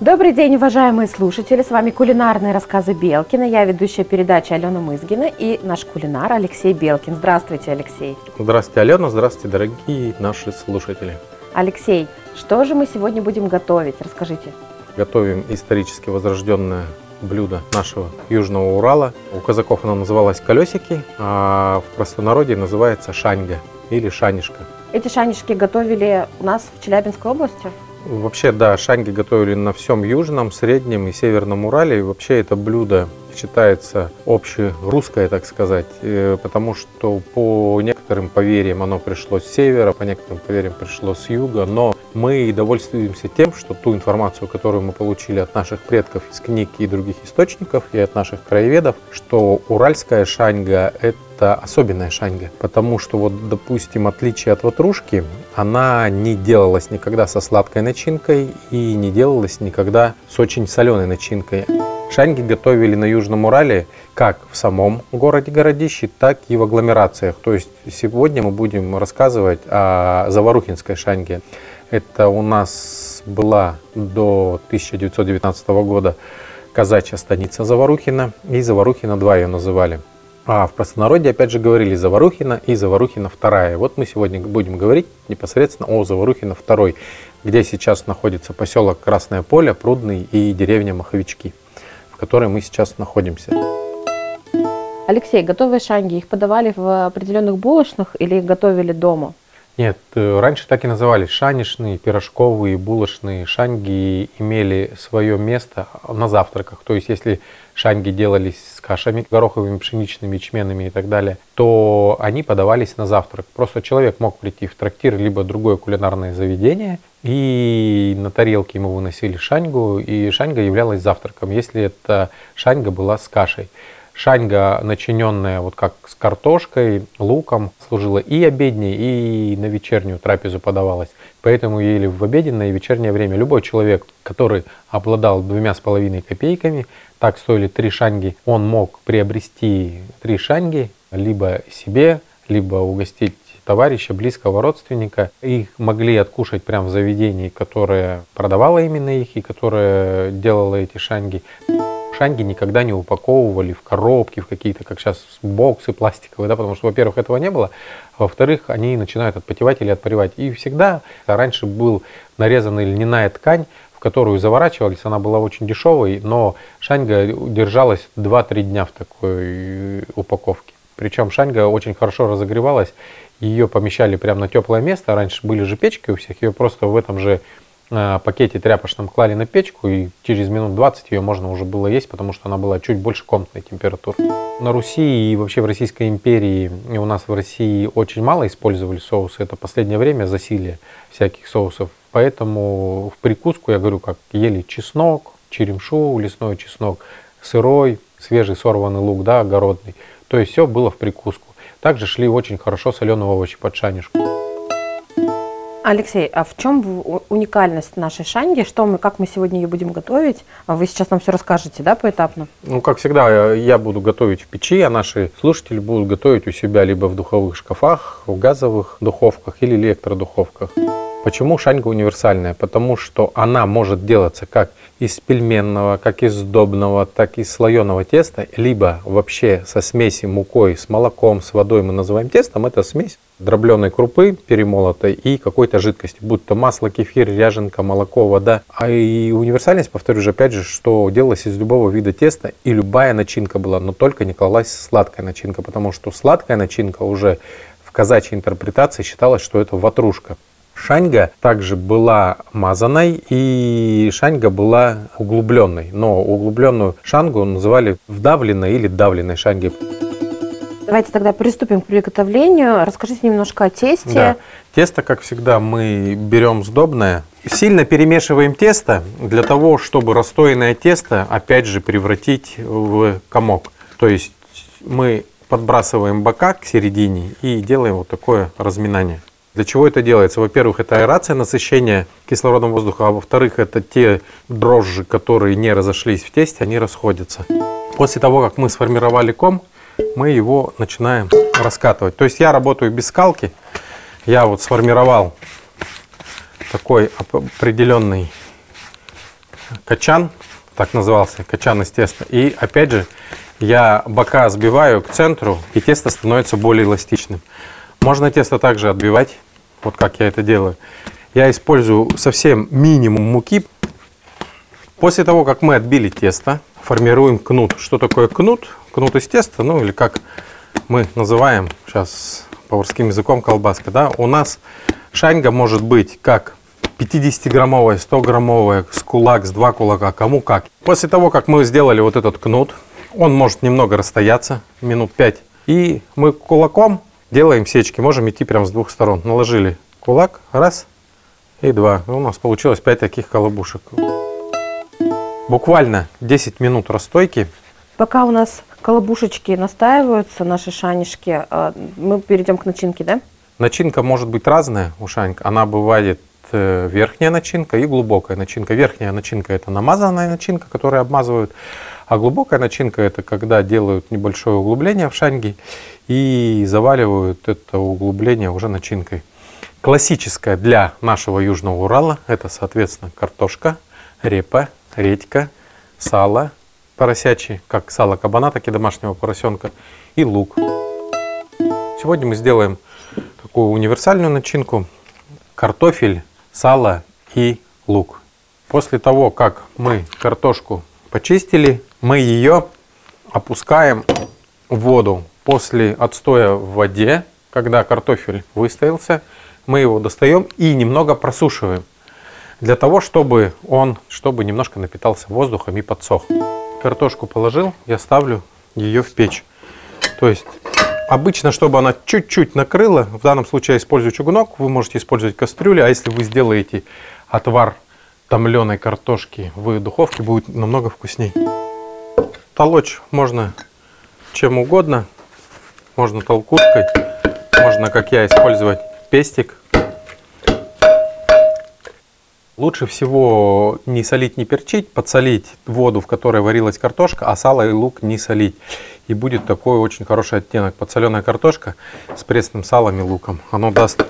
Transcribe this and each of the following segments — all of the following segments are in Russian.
Добрый день, уважаемые слушатели! С вами кулинарные рассказы Белкина. Я ведущая передачи Алена Мызгина и наш кулинар Алексей Белкин. Здравствуйте, Алексей! Здравствуйте, Алена! Здравствуйте, дорогие наши слушатели! Алексей, что же мы сегодня будем готовить? Расскажите. Готовим исторически возрожденное блюдо нашего Южного Урала. У казаков оно называлось колесики, а в простонародье называется шаньга или шанишка. Эти шанишки готовили у нас в Челябинской области? Вообще, да, шанги готовили на всем Южном, Среднем и Северном Урале. И вообще это блюдо считается общерусское, так сказать, э, потому что по некоторым поверьям оно пришло с севера, по некоторым поверьям пришло с юга, но мы довольствуемся тем, что ту информацию, которую мы получили от наших предков из книг и других источников, и от наших краеведов, что уральская шаньга – это особенная шаньга, потому что вот, допустим, отличие от ватрушки, она не делалась никогда со сладкой начинкой и не делалась никогда с очень соленой начинкой. Шаньги готовили на Южном Урале как в самом городе-городище, так и в агломерациях. То есть сегодня мы будем рассказывать о Заворухинской шаньге. Это у нас была до 1919 года казачья станица Заворухина, и Заворухина 2 ее называли. А в простонародье опять же говорили Заворухина и Заворухина вторая. Вот мы сегодня будем говорить непосредственно о Заворухина второй, где сейчас находится поселок Красное Поле, Прудный и деревня Маховички, в которой мы сейчас находимся. Алексей, готовые шанги, их подавали в определенных булочных или их готовили дома? Нет, э, раньше так и назывались. Шанишные, пирожковые, булочные шанги имели свое место на завтраках. То есть, если шанги делались с кашами гороховыми, пшеничными, ячменными и так далее, то они подавались на завтрак. Просто человек мог прийти в трактир либо другое кулинарное заведение, и на тарелке ему выносили шаньгу, и шаньга являлась завтраком, если эта шаньга была с кашей. Шаньга, начиненная вот как с картошкой, луком, служила и обедней, и на вечернюю трапезу подавалась. Поэтому ели в обеденное и вечернее время. Любой человек, который обладал двумя с половиной копейками, так стоили три шанги, он мог приобрести три шанги, либо себе, либо угостить товарища, близкого родственника. Их могли откушать прямо в заведении, которое продавало именно их и которое делало эти шанги шанги никогда не упаковывали в коробки, в какие-то, как сейчас, боксы пластиковые, да, потому что, во-первых, этого не было, а во-вторых, они начинают отпотевать или отпаревать. И всегда раньше был нарезанная льняная ткань, в которую заворачивались, она была очень дешевой, но шаньга держалась 2-3 дня в такой упаковке. Причем шаньга очень хорошо разогревалась, ее помещали прямо на теплое место, раньше были же печки у всех, ее просто в этом же Э, пакете тряпочном клали на печку, и через минут 20 ее можно уже было есть, потому что она была чуть больше комнатной температуры. На Руси и вообще в Российской империи, и у нас в России очень мало использовали соусы. Это последнее время засилие всяких соусов. Поэтому в прикуску, я говорю, как ели чеснок, черемшу, лесной чеснок, сырой, свежий сорванный лук, да, огородный. То есть все было в прикуску. Также шли очень хорошо соленые овощи под шанишку. Алексей, а в чем уникальность нашей шанги? Что мы, как мы сегодня ее будем готовить? А вы сейчас нам все расскажете, да, поэтапно? Ну, как всегда, я буду готовить в печи, а наши слушатели будут готовить у себя либо в духовых шкафах, в газовых духовках или электродуховках. Почему шаньга универсальная? Потому что она может делаться как из пельменного, как из сдобного, так и из слоеного теста, либо вообще со смеси мукой с молоком, с водой мы называем тестом. Это смесь дробленой крупы перемолотой и какой-то жидкости, будь то масло, кефир, ряженка, молоко, вода. А и универсальность, повторю же, опять же, что делалось из любого вида теста и любая начинка была, но только не клалась сладкая начинка, потому что сладкая начинка уже в казачьей интерпретации считалось, что это ватрушка. Шаньга также была мазаной и шаньга была углубленной. Но углубленную шангу называли вдавленной или давленной шанги. Давайте тогда приступим к приготовлению. Расскажите немножко о тесте. Да. Тесто, как всегда, мы берем сдобное. Сильно перемешиваем тесто для того, чтобы расстоянное тесто, опять же, превратить в комок. То есть мы подбрасываем бока к середине и делаем вот такое разминание. Для чего это делается? Во-первых, это аэрация, насыщение кислородом воздуха, а во-вторых, это те дрожжи, которые не разошлись в тесте, они расходятся. После того, как мы сформировали ком, мы его начинаем раскатывать. То есть я работаю без скалки, я вот сформировал такой определенный качан, так назывался, качан из теста. И опять же, я бока сбиваю к центру, и тесто становится более эластичным. Можно тесто также отбивать, вот как я это делаю. Я использую совсем минимум муки. После того, как мы отбили тесто, формируем кнут. Что такое кнут? Кнут из теста, ну или как мы называем сейчас поварским языком колбаска. Да? У нас шаньга может быть как 50-граммовая, 100-граммовая, с кулак, с два кулака, кому как. После того, как мы сделали вот этот кнут, он может немного расстояться, минут 5. И мы кулаком делаем сечки, можем идти прямо с двух сторон. Наложили кулак, раз и два. И у нас получилось 5 таких колобушек. Буквально 10 минут расстойки. Пока у нас колобушечки настаиваются, наши шанишки, э, мы перейдем к начинке, да? Начинка может быть разная у шанька. Она бывает э, верхняя начинка и глубокая начинка. Верхняя начинка это намазанная начинка, которую обмазывают. А глубокая начинка это когда делают небольшое углубление в шаньге и заваливают это углубление уже начинкой. Классическая для нашего Южного Урала это, соответственно, картошка, репа, редька, сало поросячий, как сало кабана, так и домашнего поросенка, и лук. Сегодня мы сделаем такую универсальную начинку. Картофель, сало и лук. После того, как мы картошку почистили, мы ее опускаем в воду. После отстоя в воде, когда картофель выстоялся, мы его достаем и немного просушиваем для того, чтобы он, чтобы немножко напитался воздухом и подсох. Картошку положил, я ставлю ее в печь. То есть обычно, чтобы она чуть-чуть накрыла, в данном случае я использую чугунок, вы можете использовать кастрюлю, а если вы сделаете отвар томленой картошки в духовке, будет намного вкуснее. Толочь можно чем угодно, можно толкушкой, можно, как я, использовать пестик. Лучше всего не солить, не перчить, подсолить воду, в которой варилась картошка, а сало и лук не солить. И будет такой очень хороший оттенок. Подсоленная картошка с пресным салом и луком. Оно даст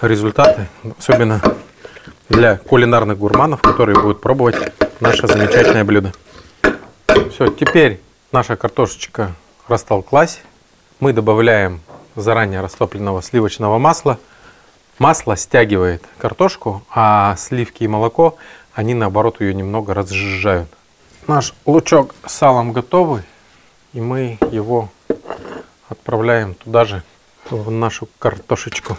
результаты, особенно для кулинарных гурманов, которые будут пробовать наше замечательное блюдо. Все, теперь наша картошечка растолклась. Мы добавляем заранее растопленного сливочного масла – Масло стягивает картошку, а сливки и молоко, они наоборот ее немного разжижают. Наш лучок с салом готовый, и мы его отправляем туда же, в нашу картошечку.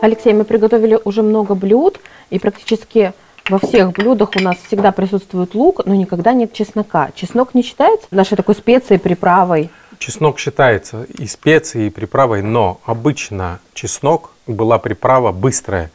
Алексей, мы приготовили уже много блюд, и практически во всех блюдах у нас всегда присутствует лук, но никогда нет чеснока. Чеснок не считается нашей такой специей, приправой? Чеснок считается и специей, и приправой, но обычно чеснок была приправа быстрая.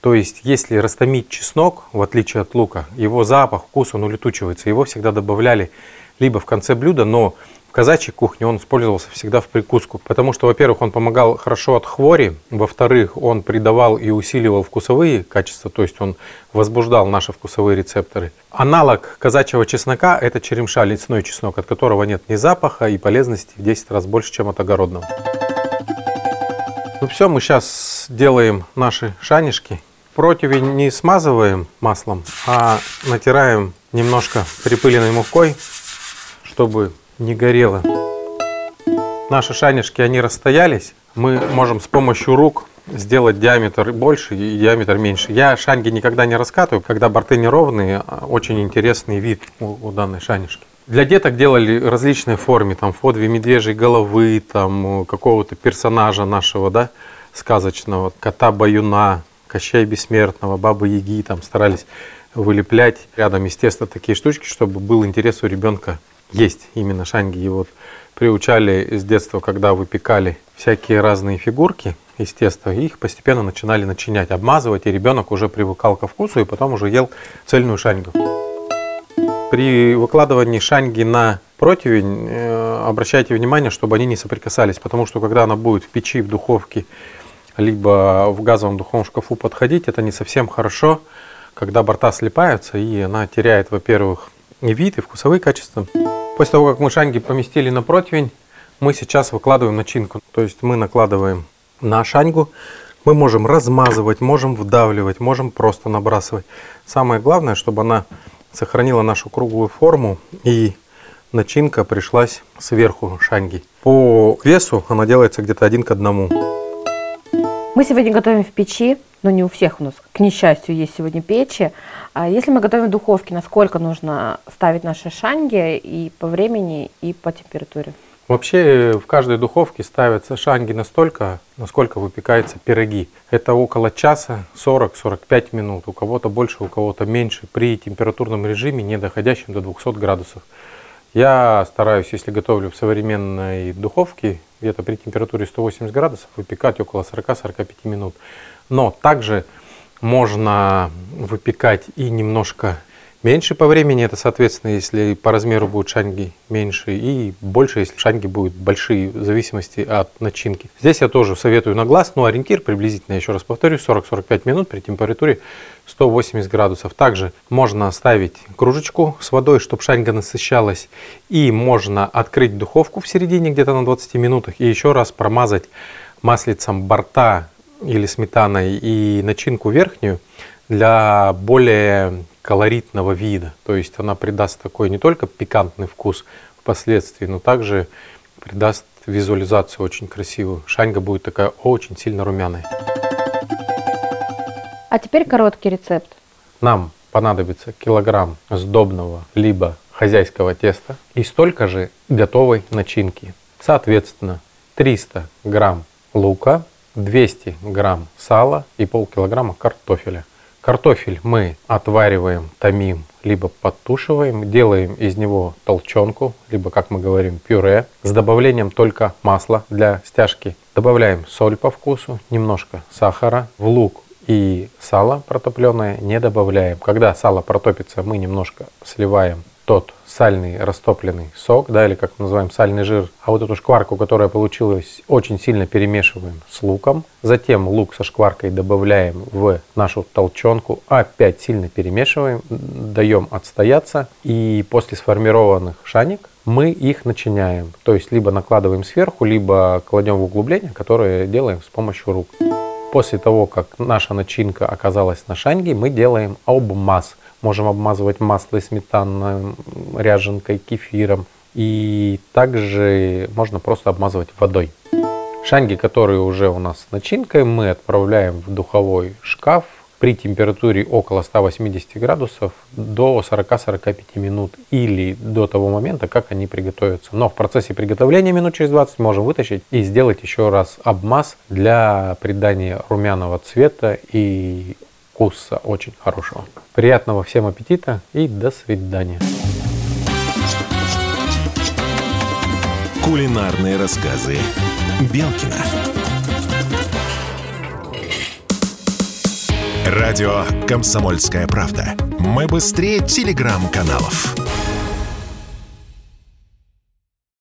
То есть, если растомить чеснок, в отличие от лука, его запах, вкус, он улетучивается. Его всегда добавляли либо в конце блюда, но казачьей кухне он использовался всегда в прикуску, потому что, во-первых, он помогал хорошо от хвори, во-вторых, он придавал и усиливал вкусовые качества, то есть он возбуждал наши вкусовые рецепторы. Аналог казачьего чеснока – это черемша, лесной чеснок, от которого нет ни запаха и полезности в 10 раз больше, чем от огородного. Ну все, мы сейчас делаем наши шанишки. Противень не смазываем маслом, а натираем немножко припыленной мукой, чтобы не горело. Наши шанишки, они расстоялись. Мы можем с помощью рук сделать диаметр больше и диаметр меньше. Я шанги никогда не раскатываю, когда борты неровные, а очень интересный вид у, у данной шанишки. Для деток делали различные формы, там, в медвежьей головы, там, какого-то персонажа нашего, да, сказочного, кота-баюна, Кощей Бессмертного, Бабы Яги, там, старались вылеплять рядом, естественно, такие штучки, чтобы был интерес у ребенка есть именно шанги. И вот приучали с детства, когда выпекали всякие разные фигурки из теста, их постепенно начинали начинять, обмазывать, и ребенок уже привыкал ко вкусу, и потом уже ел цельную шаньгу. При выкладывании шаньги на противень э, обращайте внимание, чтобы они не соприкасались, потому что когда она будет в печи, в духовке, либо в газовом духовом шкафу подходить, это не совсем хорошо, когда борта слипаются, и она теряет, во-первых, и вид, и вкусовые качества. После того, как мы шанги поместили на противень, мы сейчас выкладываем начинку. То есть мы накладываем на шаньгу, мы можем размазывать, можем вдавливать, можем просто набрасывать. Самое главное, чтобы она сохранила нашу круглую форму и начинка пришлась сверху шанги. По весу она делается где-то один к одному. Мы сегодня готовим в печи, но не у всех у нас, к несчастью, есть сегодня печи. А если мы готовим в духовке, насколько нужно ставить наши шанги и по времени, и по температуре? Вообще в каждой духовке ставятся шанги настолько, насколько выпекаются пироги. Это около часа, 40-45 минут. У кого-то больше, у кого-то меньше. При температурном режиме, не доходящем до 200 градусов. Я стараюсь, если готовлю в современной духовке, где-то при температуре 180 градусов, выпекать около 40-45 минут. Но также можно выпекать и немножко меньше по времени, это соответственно, если по размеру будут шанги меньше, и больше, если шанги будут большие, в зависимости от начинки. Здесь я тоже советую на глаз, но ориентир приблизительно, еще раз повторю, 40-45 минут при температуре 180 градусов. Также можно оставить кружечку с водой, чтобы шаньга насыщалась, и можно открыть духовку в середине где-то на 20 минутах и еще раз промазать маслицем борта или сметаной и начинку верхнюю для более колоритного вида. То есть она придаст такой не только пикантный вкус впоследствии, но также придаст визуализацию очень красивую. Шаньга будет такая очень сильно румяная. А теперь короткий рецепт. Нам понадобится килограмм сдобного либо хозяйского теста и столько же готовой начинки. Соответственно, 300 грамм лука, 200 грамм сала и полкилограмма картофеля. Картофель мы отвариваем, томим, либо подтушиваем, делаем из него толченку, либо, как мы говорим, пюре, с добавлением только масла для стяжки. Добавляем соль по вкусу, немножко сахара, в лук и сало протопленное не добавляем. Когда сало протопится, мы немножко сливаем тот сальный растопленный сок, да, или как мы называем сальный жир, а вот эту шкварку, которая получилась, очень сильно перемешиваем с луком. Затем лук со шкваркой добавляем в нашу толченку, опять сильно перемешиваем, даем отстояться. И после сформированных шаник мы их начиняем. То есть либо накладываем сверху, либо кладем в углубление, которое делаем с помощью рук. После того, как наша начинка оказалась на шанге, мы делаем обмаз – Можем обмазывать масло и сметаной, ряженкой, кефиром. И также можно просто обмазывать водой. Шанги, которые уже у нас с начинкой, мы отправляем в духовой шкаф при температуре около 180 градусов до 40-45 минут или до того момента, как они приготовятся. Но в процессе приготовления минут через 20 можем вытащить и сделать еще раз обмаз для придания румяного цвета и вкуса очень хорошего. Приятного всем аппетита и до свидания. Кулинарные рассказы Белкина. Радио «Комсомольская правда». Мы быстрее телеграм-каналов.